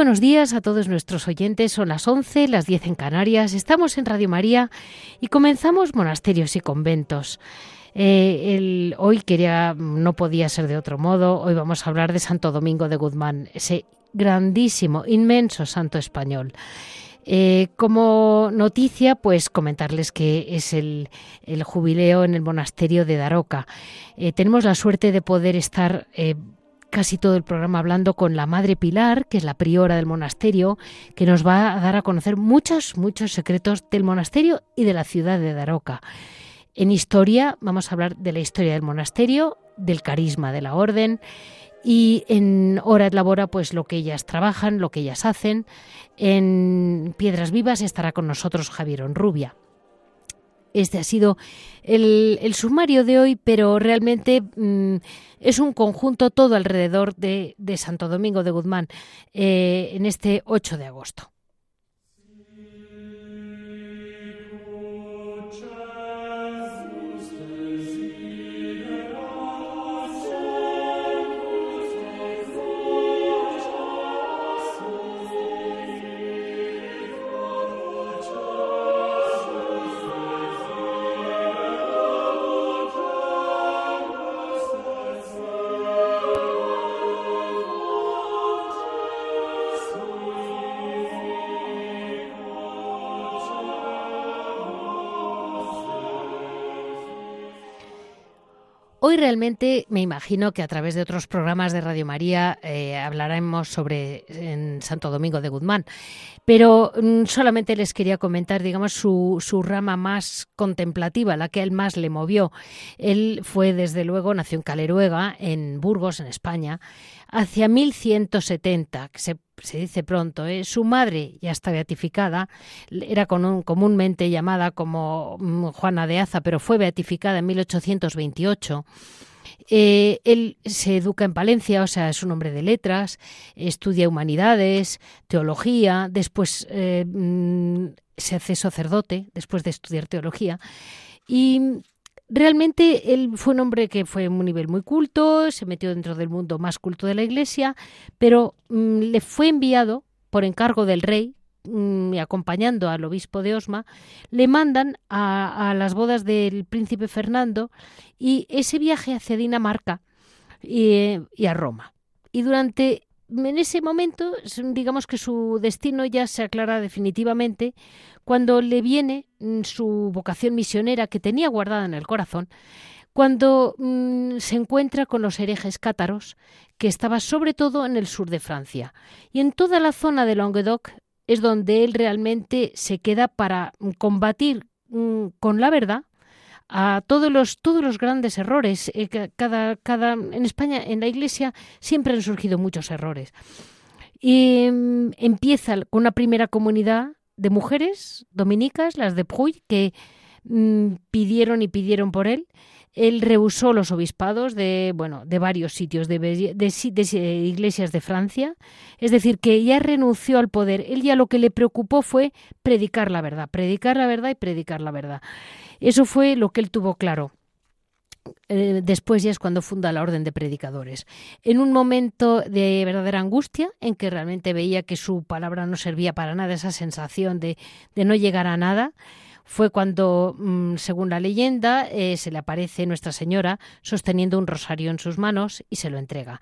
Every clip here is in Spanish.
Buenos días a todos nuestros oyentes. Son las 11, las 10 en Canarias. Estamos en Radio María y comenzamos monasterios y conventos. Eh, hoy quería, no podía ser de otro modo. Hoy vamos a hablar de Santo Domingo de Guzmán, ese grandísimo, inmenso santo español. Eh, como noticia, pues comentarles que es el, jubileo en el monasterio de Daroca. Eh, tenemos la suerte de poder estar casi todo el programa hablando con la Madre Pilar, que es la priora del monasterio, que nos va a dar a conocer muchos, muchos secretos del monasterio y de la ciudad de Daroca. En historia vamos a hablar de la historia del monasterio, del carisma de la orden y en Hora de Labora pues lo que ellas trabajan, lo que ellas hacen. En Piedras Vivas estará con nosotros Javier Onrubia. Este ha sido el, sumario de hoy, pero realmente mm, es un conjunto todo alrededor de, Santo Domingo de Guzmán eh, en este 8 de agosto. Realmente me imagino que a través de otros programas de Radio María eh, hablaremos sobre en Santo Domingo de Guzmán, pero mm, solamente les quería comentar, digamos, su, su rama más contemplativa, la que él más le movió. Él fue, desde luego, nació en Caleruega, en Burgos, en España, hacia 1170, que se se dice pronto, ¿eh? su madre ya está beatificada, era comúnmente llamada como mm, Juana de Aza, pero fue beatificada en 1828. Eh, él se educa en Palencia, o sea, es un hombre de letras, estudia humanidades, teología, después eh, mm, se hace sacerdote, después de estudiar teología, y Realmente él fue un hombre que fue a un nivel muy culto, se metió dentro del mundo más culto de la Iglesia, pero mm, le fue enviado por encargo del rey, mm, acompañando al obispo de Osma, le mandan a, las bodas del príncipe Fernando y ese viaje hacia Dinamarca y, y a Roma. Y durante en ese momento, digamos que su destino ya se aclara definitivamente cuando le viene mm, su vocación misionera que tenía guardada en el corazón, cuando mm, se encuentra con los herejes cátaros, que estaba sobre todo en el sur de Francia. Y en toda la zona de Languedoc es donde él realmente se queda para mm, combatir con la verdad a todos los, todos los grandes errores. Eh, cada, cada, en España, en la Iglesia, siempre han surgido muchos errores. Y empieza con una primera comunidad de mujeres dominicas, las de Puy, que mm, pidieron y pidieron por él. Él rehusó los obispados de, bueno, de varios sitios, de, de, iglesias de Francia. Es decir, que ya renunció al poder. Él ya lo que le preocupó fue predicar la verdad, predicar la verdad y predicar la verdad. Eso fue lo que él tuvo claro. eh, después ya es cuando funda la Orden de Predicadores. En un momento de verdadera angustia, en que realmente veía que su palabra no servía para nada, esa sensación de, de no llegar a nada, fue cuando, mm, según la leyenda, eh, se le aparece Nuestra Señora sosteniendo un rosario en sus manos y se lo entrega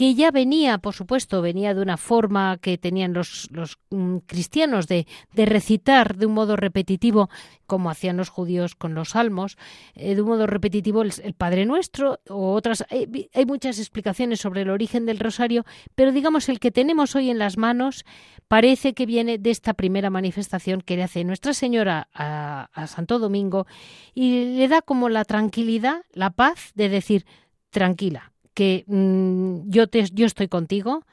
que ya venía, por supuesto, venía de una forma que tenían los, mm, cristianos de, recitar de un modo repetitivo, como hacían los judíos con los salmos, eh, de un modo repetitivo el, Padre Nuestro o otras. Hay, hay, muchas explicaciones sobre el origen del rosario, pero digamos el que tenemos hoy en las manos parece que viene de esta primera manifestación que le hace Nuestra Señora a Santo Domingo y le da como la tranquilidad, la paz de decir, tranquila, que mmm, yo, te, yo estoy contigo,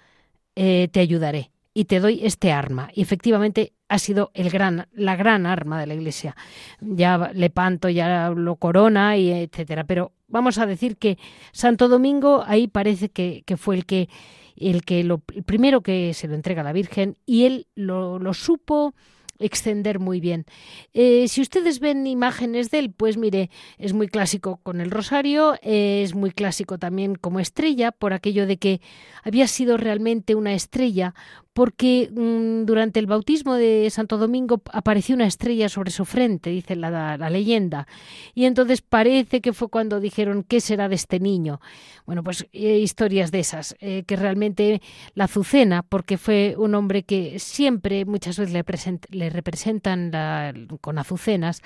eh, te ayudaré y te doy este arma. Y efectivamente ha sido el gran, la gran arma de la Iglesia. Ya Lepanto ya lo corona y etcétera. Pero vamos a decir que Santo Domingo ahí parece que, que fue el que el que el primero que se lo entrega a la Virgen y él lo supo extender muy bien. Eh, si ustedes ven imágenes de él, pues mire, es muy clásico con el rosario, es muy clásico también como estrella, por aquello de que había sido realmente una estrella, porque mmm, durante el bautismo de Santo Domingo apareció una estrella sobre su frente, dice la, leyenda. Y entonces parece que fue cuando dijeron, ¿qué será de este niño? Bueno, pues eh, historias de esas, eh, que realmente la azucena, porque fue un hombre que siempre, muchas veces le, present, le representan con azucenas,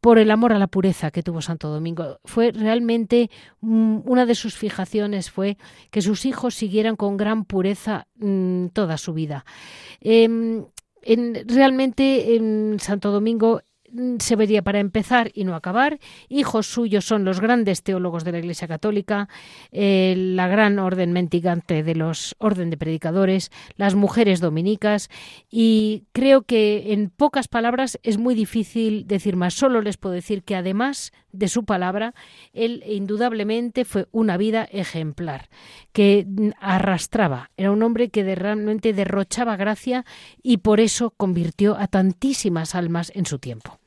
por el amor a la pureza que tuvo Santo Domingo. Fue realmente mmm, una de sus fijaciones fue que sus hijos siguieran con gran pureza mmm, toda su vida. Eh, en, realmente en Santo Domingo mm, se vería para empezar y no acabar. Hijos suyos son los grandes teólogos de la Iglesia Católica, eh, la gran orden mentigante de los orden de predicadores, las mujeres dominicas y creo que en pocas palabras es muy difícil decir más. Solo les puedo decir que además de su palabra, él indudablemente fue una vida ejemplar, que arrastraba, era un hombre que realmente derrochaba gracia y por eso convirtió a tantísimas almas en su tiempo.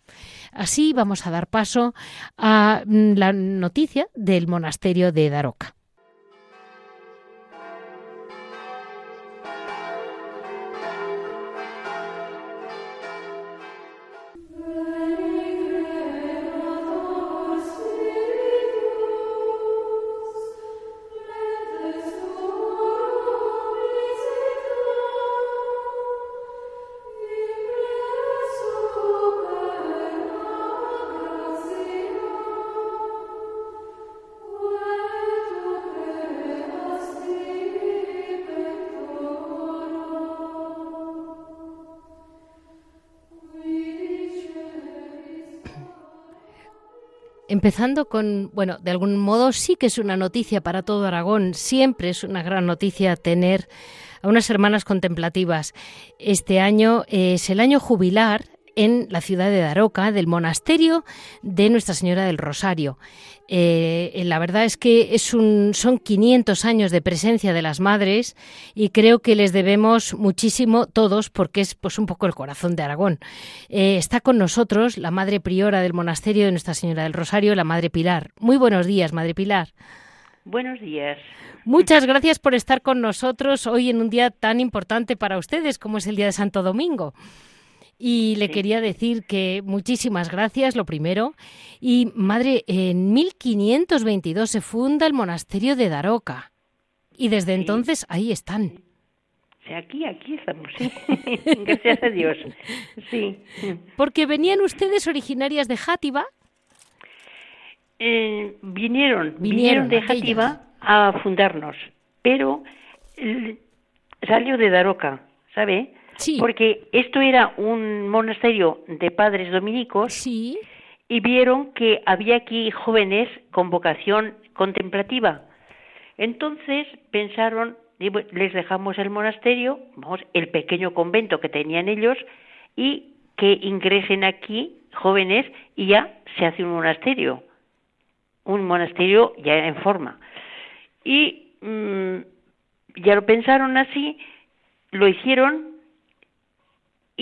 Así vamos a dar paso a mm, la noticia del monasterio de Daroca. Empezando con, bueno, de algún modo sí que es una noticia para todo Aragón, siempre es una gran noticia tener a unas hermanas contemplativas. Este año es el año jubilar en la ciudad de Daroca, del monasterio de Nuestra Señora del Rosario. Eh, la verdad es que es un, son 500 años de presencia de las madres y creo que les debemos muchísimo todos porque es pues un poco el corazón de Aragón. Eh, está con nosotros la madre priora del monasterio de Nuestra Señora del Rosario, la madre Pilar. Muy buenos días, madre Pilar. Buenos días. Muchas gracias por estar con nosotros hoy en un día tan importante para ustedes como es el Día de Santo Domingo. Y le sí. quería decir que muchísimas gracias, lo primero. Y, madre, en 1522 se funda el monasterio de Daroca. Y desde sí. entonces ahí están. Sí, aquí, aquí estamos, sí. Gracias a Dios. Sí. Porque venían ustedes originarias de Játiva. Eh, vinieron, vinieron, vinieron de Játiva a fundarnos, pero eh, salió de Daroca, ¿sabe? Sí. Porque esto era un monasterio de padres dominicos sí. y vieron que había aquí jóvenes con vocación contemplativa. Entonces pensaron, les dejamos el monasterio, vamos, el pequeño convento que tenían ellos y que ingresen aquí jóvenes y ya se hace un monasterio, un monasterio ya en forma. Y mmm, ya lo pensaron así, lo hicieron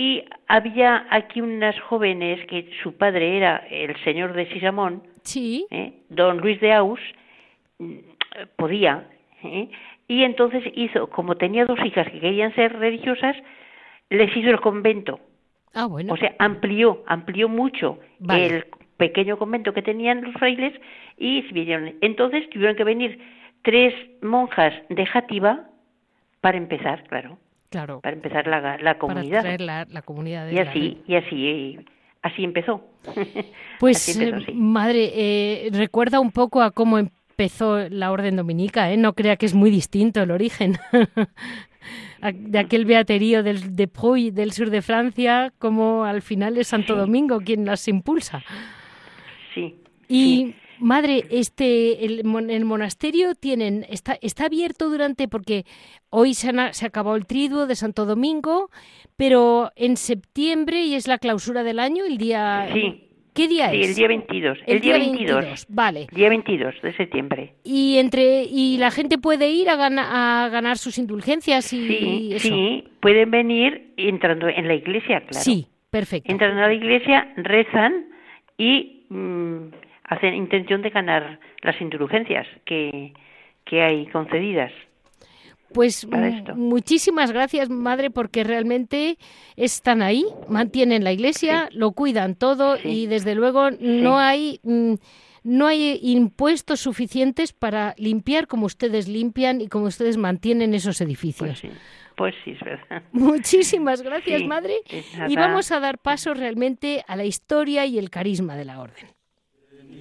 y había aquí unas jóvenes que su padre era el señor de Sisamón sí. ¿eh? don Luis de Aus, mm, podía, ¿eh? y entonces hizo, como tenía dos hijas que querían ser religiosas, les hizo el convento. Ah, bueno. O sea, amplió, amplió mucho Vale. el pequeño convento que tenían los frailes y se vinieron. Entonces tuvieron que venir tres monjas de Játiva para empezar, claro, claro. para empezar la, la Para comunidad. traer la, la comunidad de y así, y así, así empezó. Pues, Así empezó, sí. madre, eh, recuerda un poco a cómo empezó la orden dominica, ¿eh? No crea que es muy distinto el origen. De aquel beaterío del, de Puy, del sur de Francia, como al final es Santo Sí. Domingo quien las impulsa. Sí. Y, sí. Madre, este, el, mon- el monasterio tienen, está, está abierto durante, porque hoy se, han- se acabó el triduo de Santo Domingo, pero en septiembre, y es la clausura del año, el día... Sí. ¿Qué día Sí, es? el día 22. El, día 22. Vale. Día 22 de septiembre. Y entre y la gente puede ir a, gana- a ganar sus indulgencias y Sí, eso. sí, pueden venir entrando en la iglesia, claro. Sí, perfecto. Entran a la iglesia, rezan y mm, hacen intención de ganar las indulgencias que, que hay concedidas. Pues muchísimas gracias, madre, porque realmente están ahí, mantienen la iglesia, lo cuidan todo Sí. y desde luego no hay mm, no hay impuestos suficientes para limpiar como ustedes limpian y como ustedes mantienen esos Pues edificios. sí, pues sí, es verdad. Muchísimas gracias, madre. Y vamos a dar paso realmente a la historia y el carisma de la orden.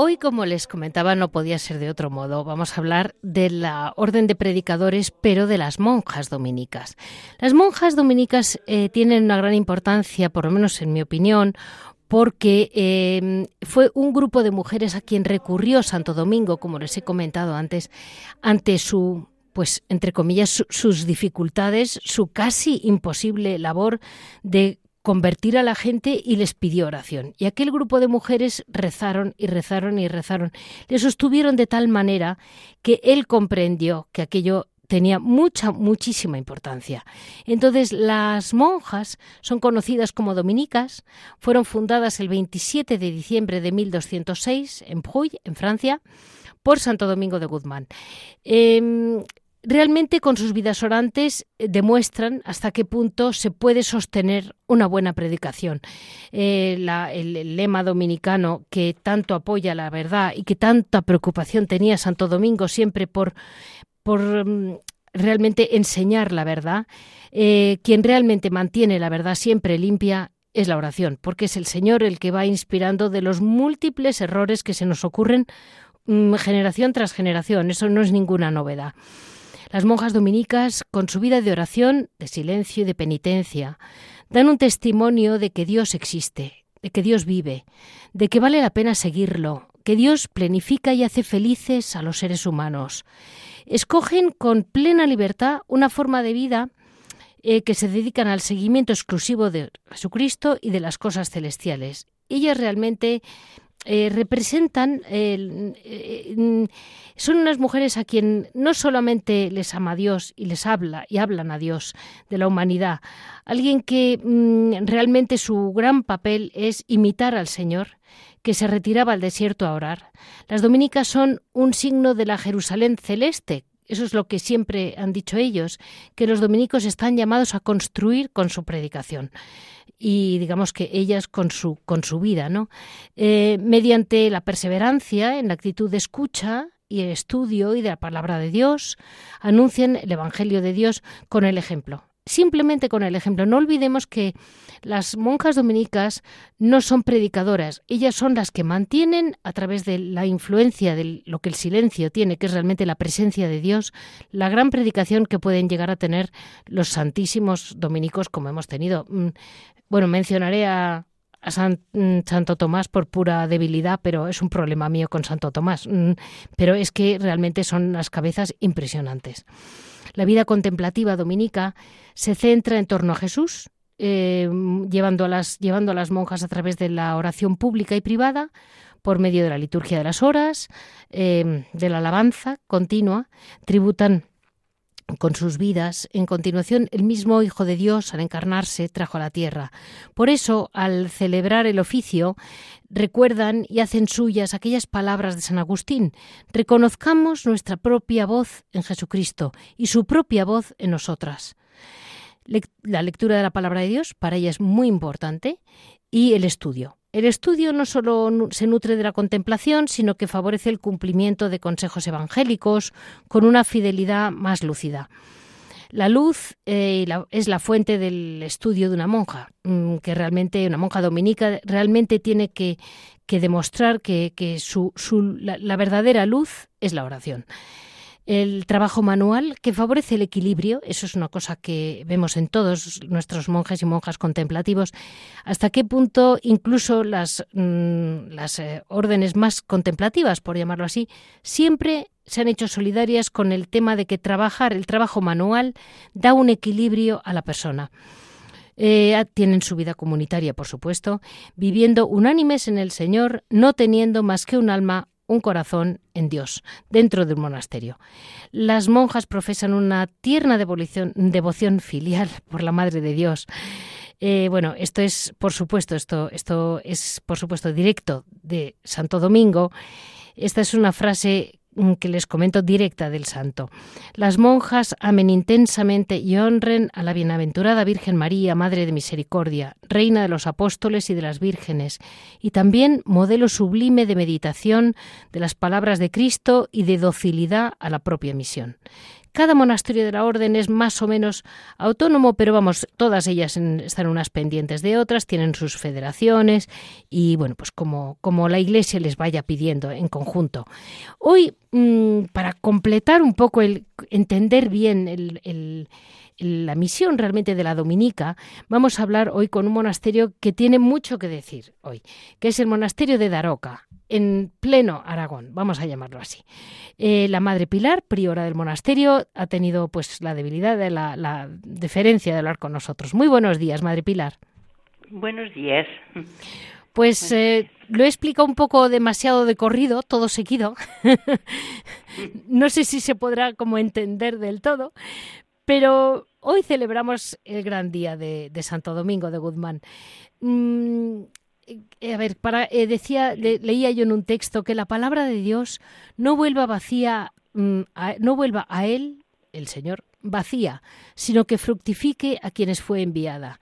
Hoy, como les comentaba, no podía ser de otro modo. Vamos a hablar de la orden de predicadores, pero de las monjas dominicas. Las monjas dominicas eh, tienen una gran importancia, por lo menos en mi opinión, porque eh, fue un grupo de mujeres a quien recurrió Santo Domingo, como les he comentado antes, ante su pues entre comillas su- sus dificultades, su casi imposible labor de convertir a la gente y les pidió oración. Y aquel grupo de mujeres rezaron y rezaron y rezaron. Le sostuvieron de tal manera que él comprendió que aquello tenía mucha, muchísima importancia. Entonces, las monjas son conocidas como dominicas, fueron fundadas el 27 de diciembre de 1206 en Bruy, en Francia, por Santo Domingo de Guzmán. Em, realmente con sus vidas orantes eh, demuestran hasta qué punto se puede sostener una buena predicación. Eh, el lema dominicano que tanto apoya la verdad y que tanta preocupación tenía Santo Domingo siempre por, por mm, realmente enseñar la verdad, eh, quien realmente mantiene la verdad siempre limpia es la oración, porque es el Señor el que va inspirando de los múltiples errores que se nos ocurren mm, generación tras generación. Eso no es ninguna novedad. Las monjas dominicas, con su vida de oración, de silencio y de penitencia, dan un testimonio de que Dios existe, de que Dios vive, de que vale la pena seguirlo, que Dios planifica y hace felices a los seres humanos. Escogen con plena libertad una forma de vida eh, que se dedican al seguimiento exclusivo de Jesucristo y de las cosas celestiales. Ellas realmente eh, representan, eh, eh, son unas mujeres a quien no solamente les ama Dios y les habla y hablan a Dios de la humanidad, alguien que mm, realmente su gran papel es imitar al Señor, que se retiraba al desierto a orar. Las dominicas son un signo de la Jerusalén celeste. Eso es lo que siempre han dicho ellos, que los dominicos están llamados a construir con su predicación y digamos que ellas con su, con su vida, ¿no? Eh, mediante la perseverancia en la actitud de escucha y el estudio y de la palabra de Dios, anuncian el Evangelio de Dios con el ejemplo. Simplemente con el ejemplo. No olvidemos que las monjas dominicas no son predicadoras, ellas son las que mantienen a través de la influencia de lo que el silencio tiene, que es realmente la presencia de Dios, la gran predicación que pueden llegar a tener los santísimos dominicos como hemos tenido. Mm, Bueno, mencionaré a, a mm, Santo Tomás por pura debilidad, pero es un problema mío con Santo Tomás. Mm, pero es que realmente son las cabezas impresionantes. La vida contemplativa dominica se centra en torno a Jesús, eh, llevando, a las, llevando a las monjas a través de la oración pública y privada, por medio de la liturgia de las horas, eh, de la alabanza continua, tributan con sus vidas. En continuación, el mismo Hijo de Dios, al encarnarse, trajo a la tierra. Por eso, al celebrar el oficio, recuerdan y hacen suyas aquellas palabras de San Agustín. Reconozcamos nuestra propia voz en Jesucristo y su propia voz en nosotras. La lectura de la palabra de Dios para ella es muy importante y el estudio. El estudio no solo se nutre de la contemplación, sino que favorece el cumplimiento de consejos evangélicos con una fidelidad más lúcida. La luz eh, es la fuente del estudio de una monja, mm, que realmente, una monja dominica, realmente tiene que, demostrar que, la verdadera luz es la oración el trabajo manual que favorece el equilibrio, eso es una cosa que vemos en todos nuestros monjes y monjas contemplativos, hasta qué punto incluso las, mm, eh, órdenes más contemplativas, por llamarlo así, siempre se han hecho solidarias con el tema de que trabajar, el trabajo manual, da un equilibrio a la persona. Eh, tienen su vida comunitaria, por supuesto, viviendo unánimes en el Señor, no teniendo más que un alma un corazón en Dios, dentro de un monasterio. Las monjas profesan una tierna devoción, devoción filial por la Madre de Dios. Eh, bueno, esto es, por supuesto, esto, esto es, por supuesto, directo de Santo Domingo. Esta es una frase que les comento directa del santo. Las monjas amen intensamente y honren a la bienaventurada Virgen María, Madre de Misericordia, Reina de los Apóstoles y de las Vírgenes, y también modelo sublime de meditación de las palabras de Cristo y de docilidad a la propia misión. Cada monasterio de la orden es más o menos autónomo, pero vamos, todas ellas están unas pendientes de otras, tienen sus federaciones y bueno, pues como, como la Iglesia les vaya pidiendo en conjunto. Hoy, mm, para completar un poco el entender bien el la misión realmente de la Dominica, vamos a hablar hoy con un monasterio que tiene mucho que decir hoy, que es el monasterio de Daroca, en pleno Aragón, vamos a llamarlo así. Eh, la Madre Pilar, priora del monasterio, ha tenido pues la debilidad de la, la deferencia de hablar con nosotros. Muy buenos días, Madre Pilar. Buenos días. Pues eh, lo he explicado un poco demasiado de corrido, todo seguido. no sé si se podrá como entender del todo, pero hoy celebramos el gran día de, Santo Domingo de Guzmán. Mm, eh, a ver, eh, decía, leía yo en un texto que la palabra de Dios no vuelva vacía, mm, no vuelva a él, el Señor, vacía, sino que fructifique a quienes fue enviada.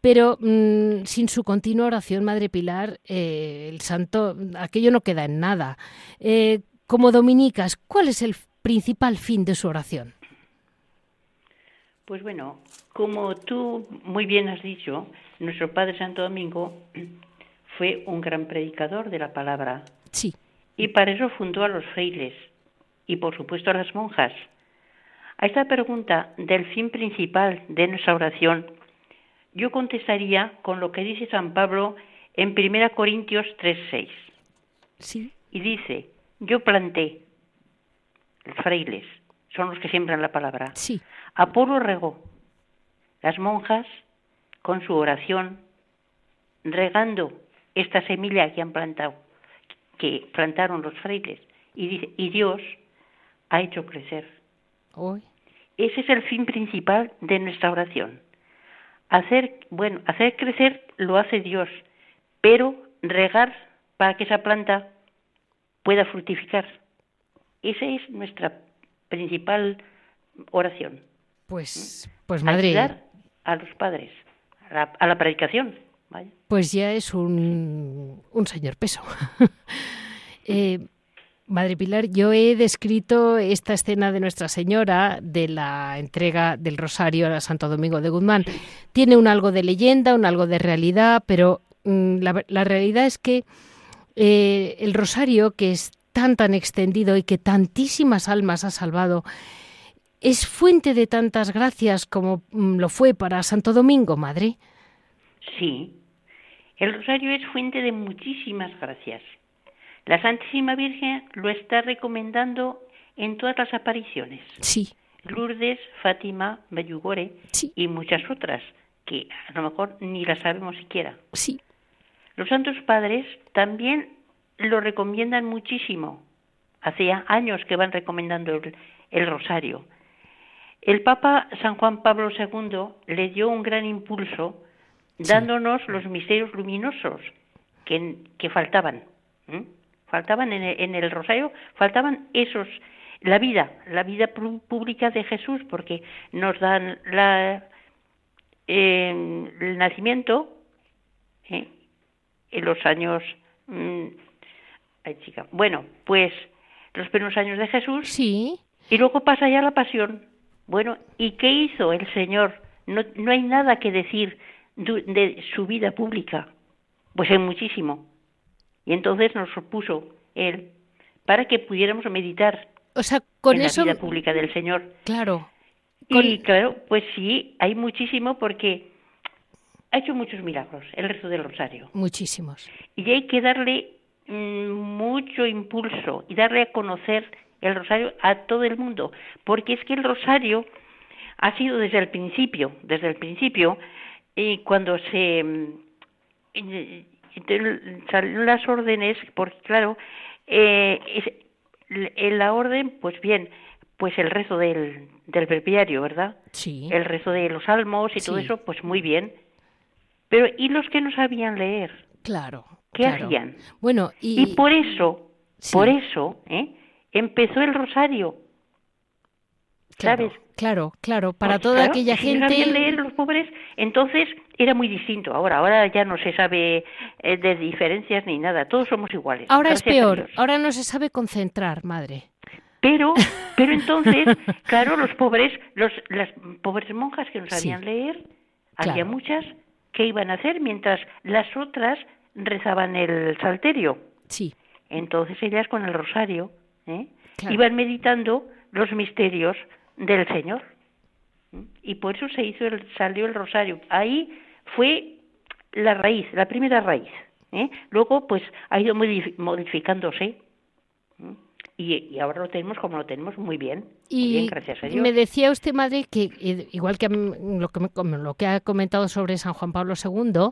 Pero mm, sin su continua oración, Madre Pilar, eh, el santo, aquello no queda en nada. como dominicas, ¿cuál es el principal fin de su oración? Pues bueno, como tú muy bien has dicho, nuestro Padre Santo Domingo fue un gran predicador de la palabra. Sí. Y para eso fundó a los frailes y por supuesto a las monjas. A esta pregunta del fin principal de nuestra oración, yo contestaría con lo que dice San Pablo en 1 Corintios 3:6. Sí. Y dice, yo planté, los frailes, son los que siembran la palabra. Sí. Apolo regó. Las monjas, con su oración, regando esta semilla que han plantado, que plantaron los frailes, y, y Dios ha hecho crecer. Hoy. Ese es el fin principal de nuestra oración. Hacer, bueno, hacer crecer lo hace Dios, pero regar para que esa planta pueda fructificar. Esa es nuestra principal oración. Pues, pues madre. Ayudar a los padres, a la, predicación. Pues ya es un, un señor peso. Eh, madre Pilar, yo he descrito esta escena de Nuestra Señora de la entrega del Rosario a Santo Domingo de Guzmán. Tiene un algo de leyenda, un algo de realidad, pero mm, la, realidad es que eh, el Rosario, que es tan tan extendido y que tantísimas almas ha salvado, es fuente de tantas gracias como mm, lo fue para Santo Domingo, madre. Sí, El rosario es fuente de muchísimas gracias. La Santísima Virgen lo está recomendando en todas las apariciones. Sí. Lourdes, Fátima, Medjugorje Sí. y muchas otras que a lo mejor ni las sabemos siquiera. Sí. Los santos padres también lo recomiendan muchísimo. Hace años que van recomendando el, el rosario. El Papa San Juan Pablo II le dio un gran impulso dándonos los misterios luminosos que, que faltaban. Faltaban en el, en el rosario, faltaban esos, la vida, la vida pública de Jesús, porque nos dan la, eh, el nacimiento, ¿eh? en los años mm, ay, chica. bueno pues los primeros años de Jesús Sí. y luego pasa ya la pasión bueno y qué hizo el Señor no, no hay nada que decir de su vida pública pues hay muchísimo y entonces nos puso él para que pudiéramos meditar O sea, con en eso. la vida pública del Señor Claro. Con- y claro, pues sí, hay muchísimo porque ha hecho muchos milagros el resto del rosario. Muchísimos. Y hay que darle mucho impulso y darle a conocer el rosario a todo el mundo, porque es que el rosario ha sido desde el principio, desde el principio, y cuando se mm, salieron las órdenes, porque claro, eh, es- en la orden, pues bien, pues el rezo del, del breviario, ¿verdad? Sí. El rezo de los salmos y todo eso, pues muy bien. Pero ¿y los que no sabían leer? Claro. ¿Qué claro. hacían? Bueno, y. Y por eso, Sí. por eso, ¿eh? empezó el rosario. claro, ¿sabes? Claro, claro. Para Pues, toda claro, aquella si no gente. sabían leer los pobres, entonces era muy distinto. Ahora, ahora ya no se sabe eh, de diferencias ni nada. Todos somos iguales. Ahora es peor. Ahora no se sabe concentrar, madre. Pero, pero entonces, claro, los pobres, los, las pobres monjas que no Sí. sabían leer, había muchas que iban a hacer mientras las otras rezaban el salterio. Sí. Entonces ellas con el rosario ¿eh? Claro. iban meditando los misterios del Señor. Y por eso se hizo el, salió el rosario. Ahí fue la raíz, la primera raíz. ¿eh? Luego, pues, ha ido modif- modificándose. ¿Mm? Y, y ahora lo tenemos como lo tenemos muy bien. Muy bien, gracias a Dios. me decía usted, madre, que eh, igual que lo que, lo que ha comentado sobre San Juan Pablo II,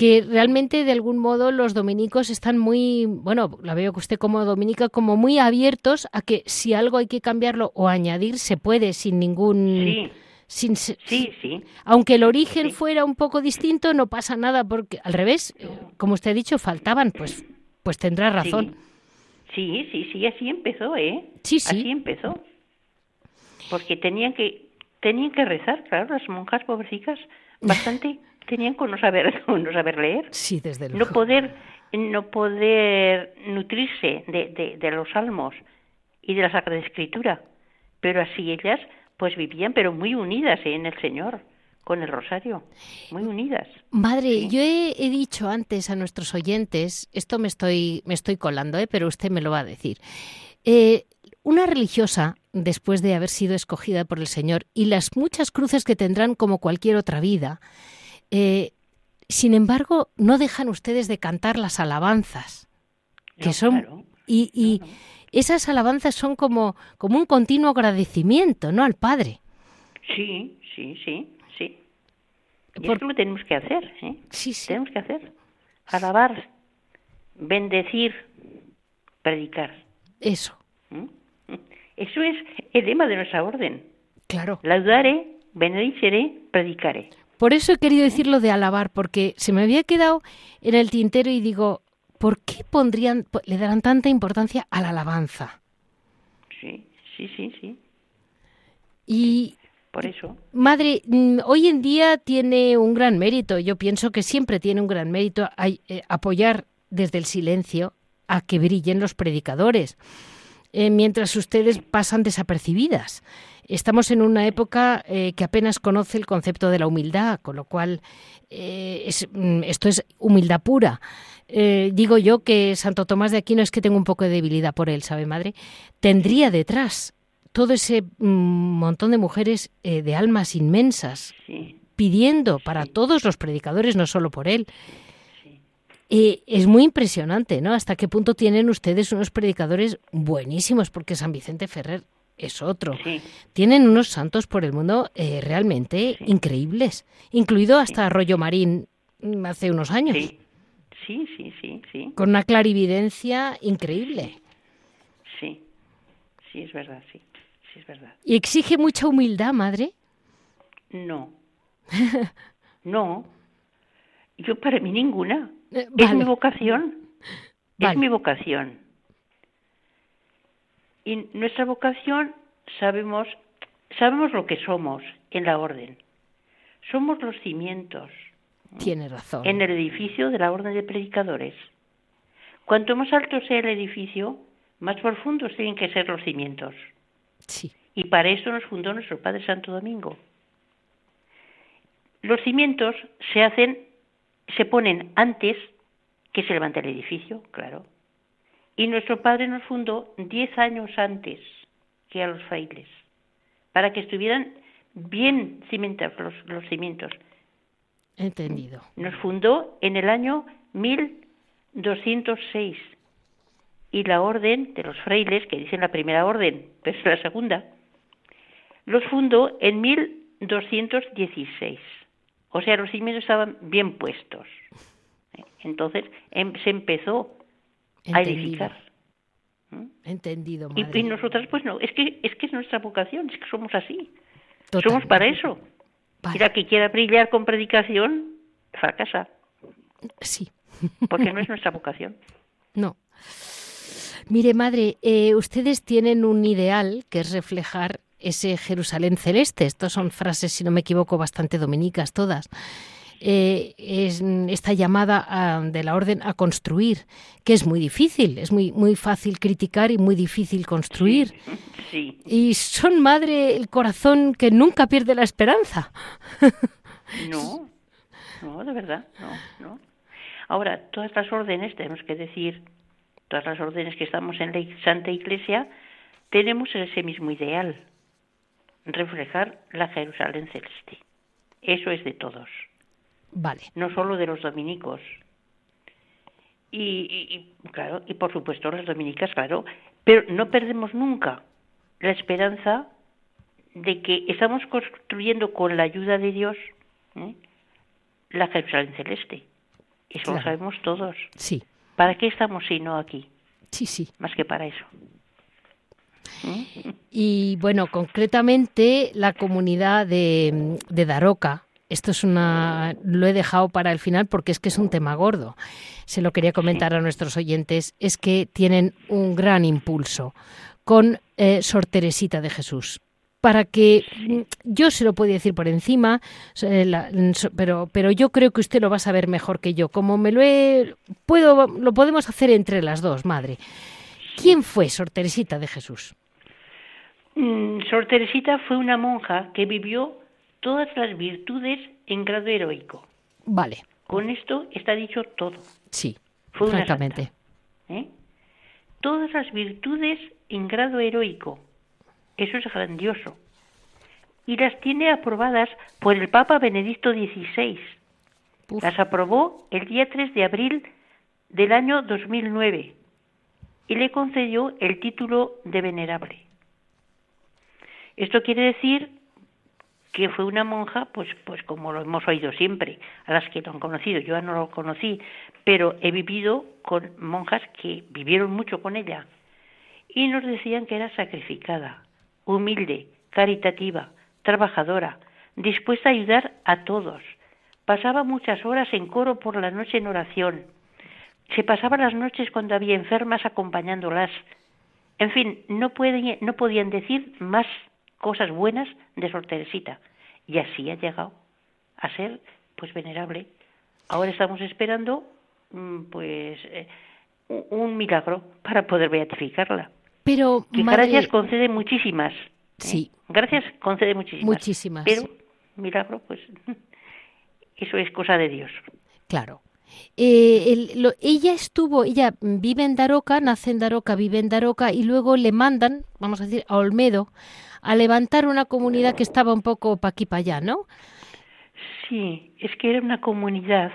que realmente de algún modo los dominicos están muy, bueno, la veo que usted como dominica, como muy abiertos a que si algo hay que cambiarlo o añadir, se puede sin ningún... Sí, Sin, sí, sí. Aunque el origen Sí. fuera un poco distinto, no pasa nada, porque al revés, como usted ha dicho, faltaban, pues, pues tendrá razón. Sí, sí, sí, así empezó, ¿eh? Sí, sí. Así empezó. Porque tenían que tenían que rezar, claro, las monjas pobrecitas, bastante tenían con no saber con no saber leer, Sí, desde no luego. poder no poder nutrirse de, de, de los salmos y de la Sagrada Escritura, pero así ellas pues vivían, pero muy unidas ¿eh? en el Señor, con el rosario, muy unidas. Madre, yo he, he dicho antes a nuestros oyentes, esto me estoy, me estoy colando, ¿eh? pero usted me lo va a decir. Eh, una religiosa, después de haber sido escogida por el Señor, y las muchas cruces que tendrán como cualquier otra vida, eh, sin embargo, no dejan ustedes de cantar las alabanzas, que No, son claro. y, y esas alabanzas son como, como un continuo agradecimiento, ¿no? Al Padre. Sí, sí, sí, sí. Y Por- esto lo tenemos que hacer, ¿eh? Sí, sí. Tenemos que hacer. Alabar, bendecir, predicar. Eso, ¿m? Eso es el lema de nuestra orden. claro. Laudare, benedicere, predicare. Por eso he querido decirlo de alabar, porque se me había quedado en el tintero y digo, ¿por qué pondrían, po- le darán tanta importancia a la alabanza? Sí, sí, sí, sí. Y, Por eso. madre, mm, hoy en día tiene un gran mérito, yo pienso que siempre tiene un gran mérito eh, apoyar desde el silencio a que brillen los predicadores, eh, mientras ustedes pasan desapercibidas. Estamos en una época eh, que apenas conoce el concepto de la humildad, con lo cual eh, es- mm, esto es humildad pura. Eh, digo yo que Santo Tomás de Aquino es que tengo un poco de debilidad por él, ¿sabe, madre? Tendría detrás todo ese mm, montón de mujeres de almas inmensas Sí, pidiendo para todos los predicadores, no solo por él, Eh, es muy impresionante, ¿no? Hasta qué punto tienen ustedes unos predicadores buenísimos, porque San Vicente Ferrer es otro. Tienen unos santos por el mundo eh, realmente increíbles, incluido hasta Arroyo Marín mm, hace unos años. Sí, sí, sí, sí. Con una clarividencia increíble. Sí, sí, es verdad, sí, sí es verdad. ¿Y exige mucha humildad, madre? No, no, yo para mí ninguna. Eh, es mi vocación, es mi vocación. Y nuestra vocación sabemos, sabemos lo que somos en la orden. Somos los cimientos. Tiene razón. En el edificio de la orden de predicadores. Cuanto más alto sea el edificio, más profundos tienen que ser los cimientos. Sí. Y para eso nos fundó nuestro Padre Santo Domingo. Los cimientos se hacen, se ponen antes que se levante el edificio, claro. Y nuestro padre nos fundó diez años antes que a los frailes, para que estuvieran bien cimentados los, cimientos. Entendido. Nos fundó en el año 1206 y la orden de los frailes, que dicen la primera orden, pero es la segunda, los fundó en 1216. O sea, los cimientos estaban bien puestos. Entonces em, se empezó a edificar. ¿Mm? Entendido. Y, nosotras, pues no, es que, es que es nuestra vocación, es que somos así. Somos para eso. Y la que quiera brillar con predicación, fracasa. Sí. Porque no es nuestra vocación. No. Mire, madre, eh, ustedes tienen un ideal que es reflejar ese Jerusalén celeste. Estas son frases, si no me equivoco, bastante dominicas todas. Eh, es esta llamada de la orden a construir, que es muy difícil, es muy, muy fácil criticar y muy difícil construir. Sí. Y son madre el corazón que nunca pierde la esperanza. No, no, de verdad, no, no. Ahora, todas las órdenes, tenemos que decir, todas las órdenes que estamos en la Santa Iglesia, tenemos ese mismo ideal, reflejar la Jerusalén celeste. Eso es de todos. Vale. No solo de los dominicos. Y, claro, y por supuesto las dominicas, claro, pero no perdemos nunca la esperanza de que estamos construyendo con la ayuda de Dios ¿eh? la Jerusalén celeste. Eso lo sabemos todos. Sí. ¿Para qué estamos si no aquí? Sí, sí. Más que para eso. Y bueno, concretamente la comunidad de, Daroca, esto es una lo he dejado para el final porque es que es un tema gordo. Se lo quería comentar a nuestros oyentes, es que tienen un gran impulso con eh, Sor Teresita de Jesús. Para que mm, yo se lo puedo decir por encima, eh, pero, pero yo creo que usted lo va a saber mejor que yo. Como me lo he, puedo, lo podemos hacer entre las dos, madre. ¿Quién fue Sor Teresita de Jesús? Mm, Sor Teresita fue una monja que vivió todas las virtudes en grado heroico. Vale. Con esto está dicho todo. Sí, francamente. ¿eh? Todas las virtudes en grado heroico. Eso es grandioso. Y las tiene aprobadas por el Papa Benedicto XVI. Las aprobó el día 3 de abril del año 2009 y le concedió el título de venerable. Esto quiere decir que fue una monja, pues, pues como lo hemos oído siempre, a las que lo han conocido. Yo ya no lo conocí, pero he vivido con monjas que vivieron mucho con ella y nos decían que era sacrificada, humilde, caritativa, trabajadora, dispuesta a ayudar a todos. Pasaba muchas horas en coro por la noche en oración. Se pasaba las noches cuando había enfermas acompañándolas. En fin, no, no podían decir más cosas buenas de Sor Teresita. Y así ha llegado a ser pues venerable. Ahora estamos esperando mm, pues eh, un milagro para poder beatificarla. Pero que gracias concede muchísimas. ¿eh? Sí. Gracias concede muchísimas. Muchísimas. Pero milagro pues eso es cosa de Dios. Claro. Eh, ella estuvo, ella vive en Daroca, nace en Daroca, vive en Daroca y luego le mandan, vamos a decir, a Olmedo a levantar una comunidad que estaba un poco pa' aquí para allá, ¿no? Sí, es que era una comunidad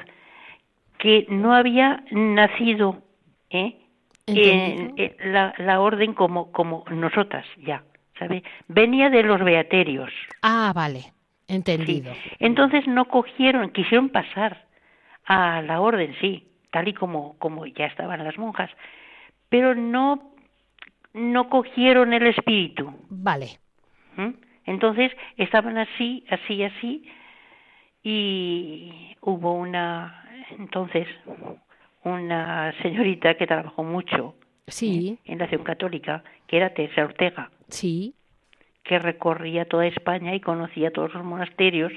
que no había nacido ¿eh? en, la, la, orden como, como nosotras ya, ¿sabe? Venía de los beaterios. Ah, vale, entendido. Entonces no cogieron, quisieron pasar a la orden, sí, tal y como, como ya estaban las monjas, pero no, no cogieron el espíritu. Vale. ¿Mm? Entonces estaban así, así, así, y hubo una, entonces, una señorita que trabajó mucho sí. en, la Acción Católica, que era Teresa Ortega. Sí. Que recorría toda España y conocía todos los monasterios.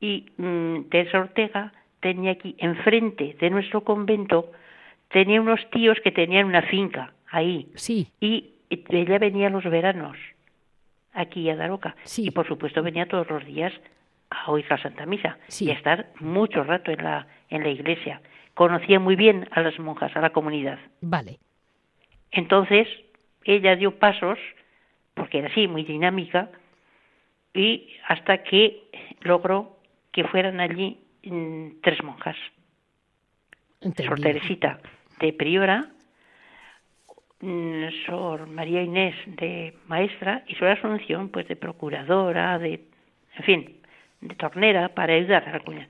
Y mm, Teresa Ortega tenía aquí, enfrente de nuestro convento, tenía unos tíos que tenían una finca ahí. Sí. Y ella venía los veranos aquí a Daroca. Sí. Y por supuesto venía todos los días a oír la Santa Misa sí. y a estar mucho rato en la, en la iglesia. Conocía muy bien a las monjas, a la comunidad. Vale. Entonces, ella dio pasos, porque era así, muy dinámica, y hasta que logró que fueran allí tres monjas. Entendido. Sor Teresita de priora, mm, Sor María Inés de maestra y Sor Asunción pues de procuradora, de, en fin, de tornera para ayudar a la comunidad.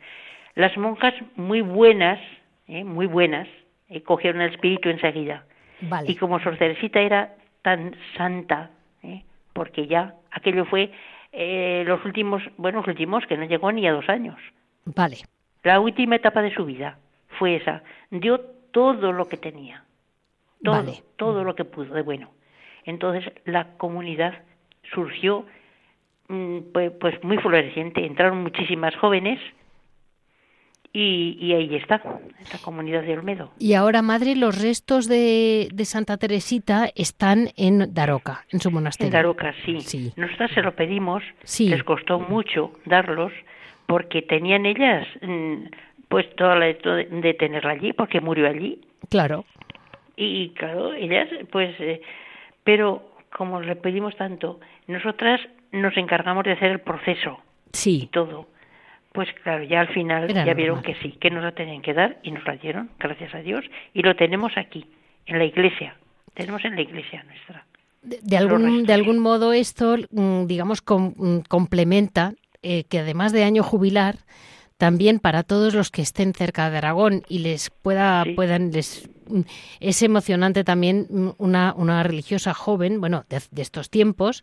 Las monjas muy buenas, ¿eh? muy buenas, eh, cogieron el espíritu enseguida. Vale. Y como Sor Teresita era tan santa, ¿eh? porque ya aquello fue eh, los últimos, bueno, los últimos, que no llegó ni a dos años. Vale. La última etapa de su vida fue esa. Dio todo lo que tenía. Todo, Vale. todo lo que pudo de bueno. Entonces la comunidad surgió mm, pues, pues muy floreciente. Entraron muchísimas jóvenes y, y ahí está, esta comunidad de Olmedo. Y ahora, madre, los restos de, de Santa Teresita están en Daroca, en su monasterio. En Daroca, sí. Sí. Nosotras se lo pedimos, Sí. les costó mucho darlos, porque tenían ellas mm, pues todo de, tenerla allí, porque murió allí. Claro. Y claro, ellas, pues, eh, pero como le pedimos tanto, nosotras nos encargamos de hacer el proceso y Sí. todo. Pues claro, ya al final Era ya vieron que sí, que nos la tenían que dar y nos la dieron, gracias a Dios, y lo tenemos aquí, en la iglesia. Tenemos en la iglesia nuestra. De, de algún, de algún modo esto, mm, digamos, com- mm, complementa eh, que además de año jubilar, también para todos los que estén cerca de Aragón y les pueda, Sí. puedan, les, mm, es emocionante también mm, una, una religiosa joven, bueno, de, de estos tiempos,